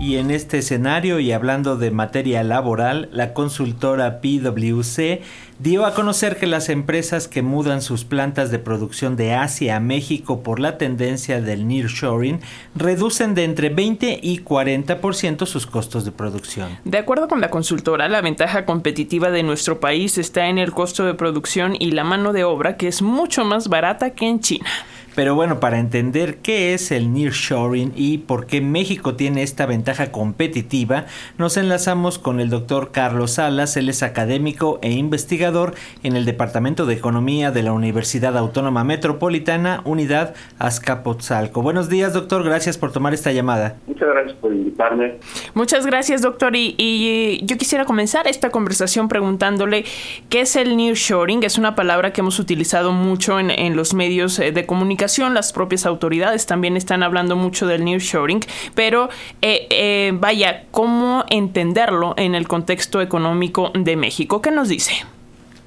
Y en este escenario y hablando de materia laboral, la consultora PwC dio a conocer que las empresas que mudan sus plantas de producción de Asia a México por la tendencia del nearshoring reducen de entre 20 y 40% sus costos de producción. De acuerdo con la consultora, la ventaja competitiva de nuestro país está en el costo de producción y la mano de obra que es mucho más barata que en China. Pero bueno, para entender qué es el nearshoring y por qué México tiene esta ventaja competitiva, nos enlazamos con el doctor Carlos Salas, él es académico e investigador en el Departamento de Economía de la Universidad Autónoma Metropolitana, Unidad Azcapotzalco. Buenos días, doctor, gracias por tomar esta llamada. Muchas gracias por invitarme. Muchas gracias, doctor, y, y yo quisiera comenzar esta conversación preguntándole qué es el nearshoring, es una palabra que hemos utilizado mucho en, en los medios eh, de comunicación las propias autoridades también están hablando mucho del nearshoring, pero eh, eh, vaya, ¿cómo entenderlo en el contexto económico de México? ¿Qué nos dice?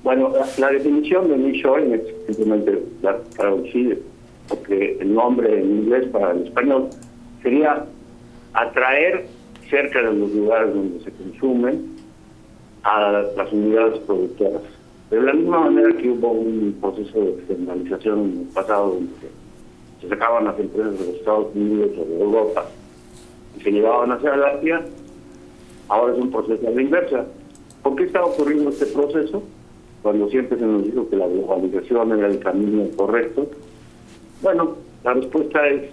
Bueno, la, definición de nearshoring es simplemente traducir, porque el nombre en inglés para el español sería atraer cerca de los lugares donde se consumen a las unidades productoras. De la misma manera que hubo un proceso de externalización en el pasado se sacaban las empresas de los Estados Unidos o de Europa y se llevaban hacia Asia, ahora es un proceso a la inversa. ¿Por qué está ocurriendo este proceso? Cuando siempre se nos dijo que la globalización era el camino correcto. Bueno, la respuesta es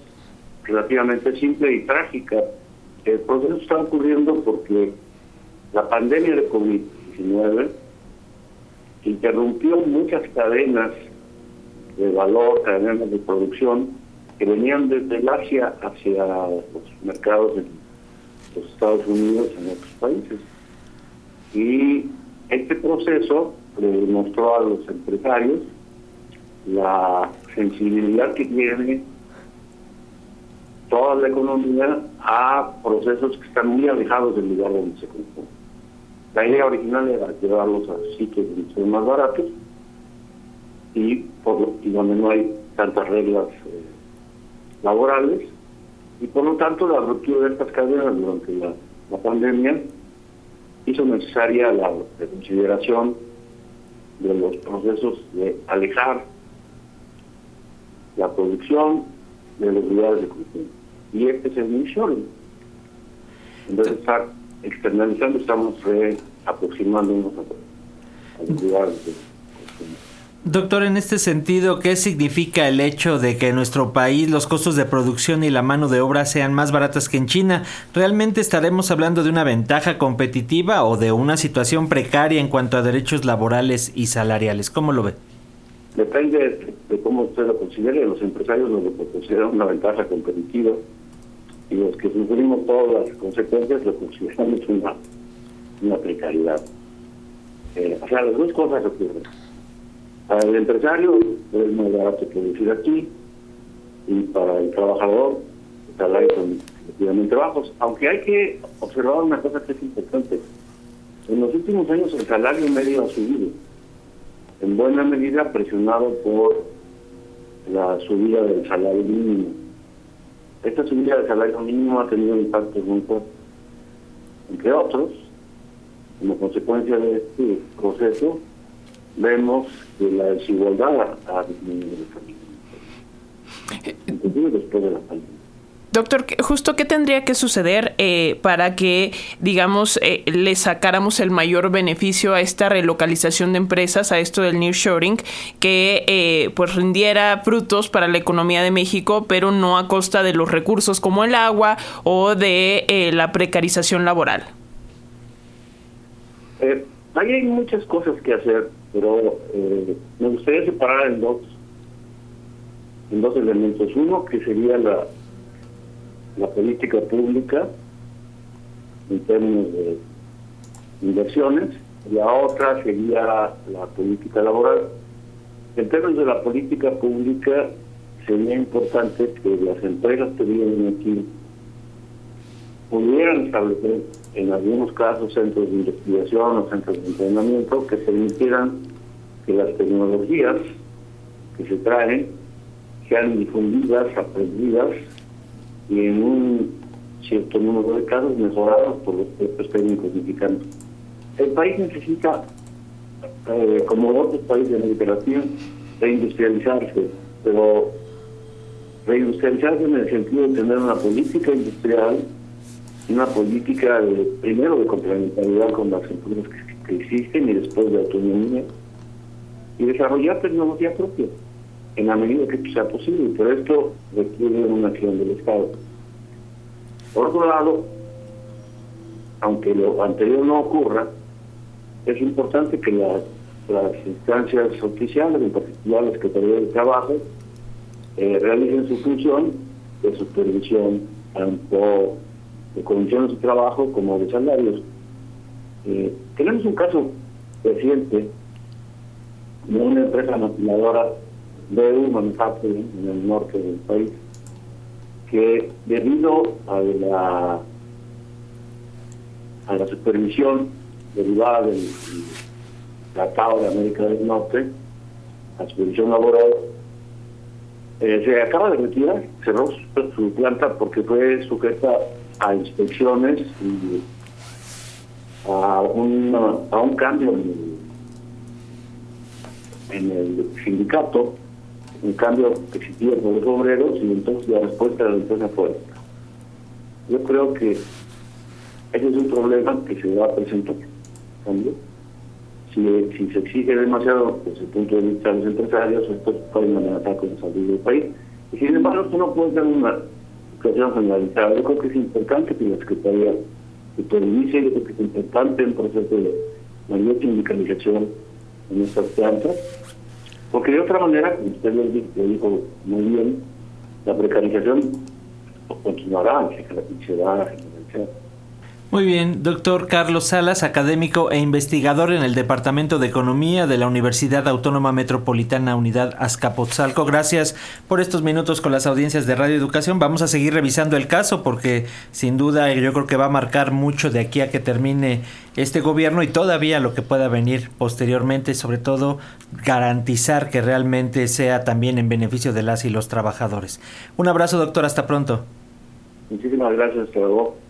relativamente simple y trágica. El proceso está ocurriendo porque la pandemia de COVID-19 interrumpió muchas cadenas de valor, cadenas de producción que venían desde el Asia hacia los mercados de los Estados Unidos en otros países. Y este proceso le demostró a los empresarios la sensibilidad que tiene toda la economía a procesos que están muy alejados del lugar donde se consume. La idea original era llevarlos a sitios donde son más baratos y, por, y donde no hay tantas reglas eh, laborales y por lo tanto la ruptura de estas cadenas durante la, pandemia hizo necesaria la consideración de los procesos de alejar la producción de los lugares de consumo. Y este es el nearshoring. Entonces, estar externalizando, estamos aproximándonos a, los lugares de Doctor, en este sentido, ¿qué significa el hecho de que en nuestro país los costos de producción y la mano de obra sean más baratas que en China? ¿Realmente estaremos hablando de una ventaja competitiva o de una situación precaria en cuanto a derechos laborales y salariales? ¿Cómo lo ve? Depende de cómo usted lo considere. Los empresarios lo consideran una ventaja competitiva y los que sufrimos todas las consecuencias lo consideramos una, precariedad. Eh, o sea, las dos cosas ocurren. Para el empresario es más barato producir aquí y para el trabajador el salario son relativamente bajos. Aunque hay que observar una cosa que es importante. En los últimos años el salario medio ha subido, en buena medida presionado por la subida del salario mínimo esta subida del salario mínimo ha tenido un impacto muy fuerte. Entre otros, como consecuencia de este proceso, vemos que la desigualdad ha disminuido después de la pandemia. Doctor, justo qué tendría que suceder eh, para que, digamos, eh, le sacáramos el mayor beneficio a esta relocalización de empresas, a esto del nearshoring, que eh, pues rindiera frutos para la economía de México, pero no a costa de los recursos como el agua o de la precarización laboral. ahí hay muchas cosas que hacer, pero me gustaría separar en dos, en dos elementos. Uno que sería la la política pública en términos de inversiones, la otra sería la política laboral. En términos de la política pública, sería importante que las empresas que vienen aquí pudieran establecer en algunos casos centros de investigación o centros de entrenamiento que permitieran que las tecnologías que se traen sean difundidas, aprendidas y en un cierto número de casos mejorados por los propios técnicos mexicanos. El país necesita, eh, como otros países de América Latina, reindustrializarse, pero reindustrializarse en el sentido de tener una política industrial, una política de, primero de complementariedad con las empresas que, existen y después de autonomía, y desarrollar tecnología propia en la medida que sea posible, pero esto requiere una acción del Estado. Por otro lado, aunque lo anterior no ocurra, es importante que las, instancias oficiales, en particular las Secretaría de Trabajo, eh, realicen su función de supervisión tanto de condiciones de trabajo como de salarios. Eh, tenemos un caso reciente de una empresa maquiladora de un Manufacturing en el norte del país que debido a la a la supervisión derivada del Tratado de América del Norte, la supervisión laboral, eh, se acaba de retirar, cerró su, planta porque fue sujeta a inspecciones y a, a un cambio en el sindicato un cambio que existía por los obreros y entonces la respuesta de la empresa fue Yo creo que ese es un problema que se va a presentar. Si, si se exige demasiado desde el punto de vista de los empresarios, esto puede amenazar con salud del país. Y sin embargo, esto no puede ser una situación generalizada. Yo creo que es importante que la Secretaría supervise, yo creo que es importante el proceso de mayor sindicalización en estas plantas porque de otra manera, como usted lo dijo muy bien, la precarización continuará se va a generalizar. Muy bien, doctor Carlos Salas, académico e investigador en el Departamento de Economía de la Universidad Autónoma Metropolitana Unidad Azcapotzalco. Gracias por estos minutos con las audiencias de Radio Educación. Vamos a seguir revisando el caso porque sin duda yo creo que va a marcar mucho de aquí a que termine este gobierno y todavía lo que pueda venir posteriormente, sobre todo garantizar que realmente sea también en beneficio de las y los trabajadores. Un abrazo, doctor, hasta pronto. Muchísimas gracias, luego.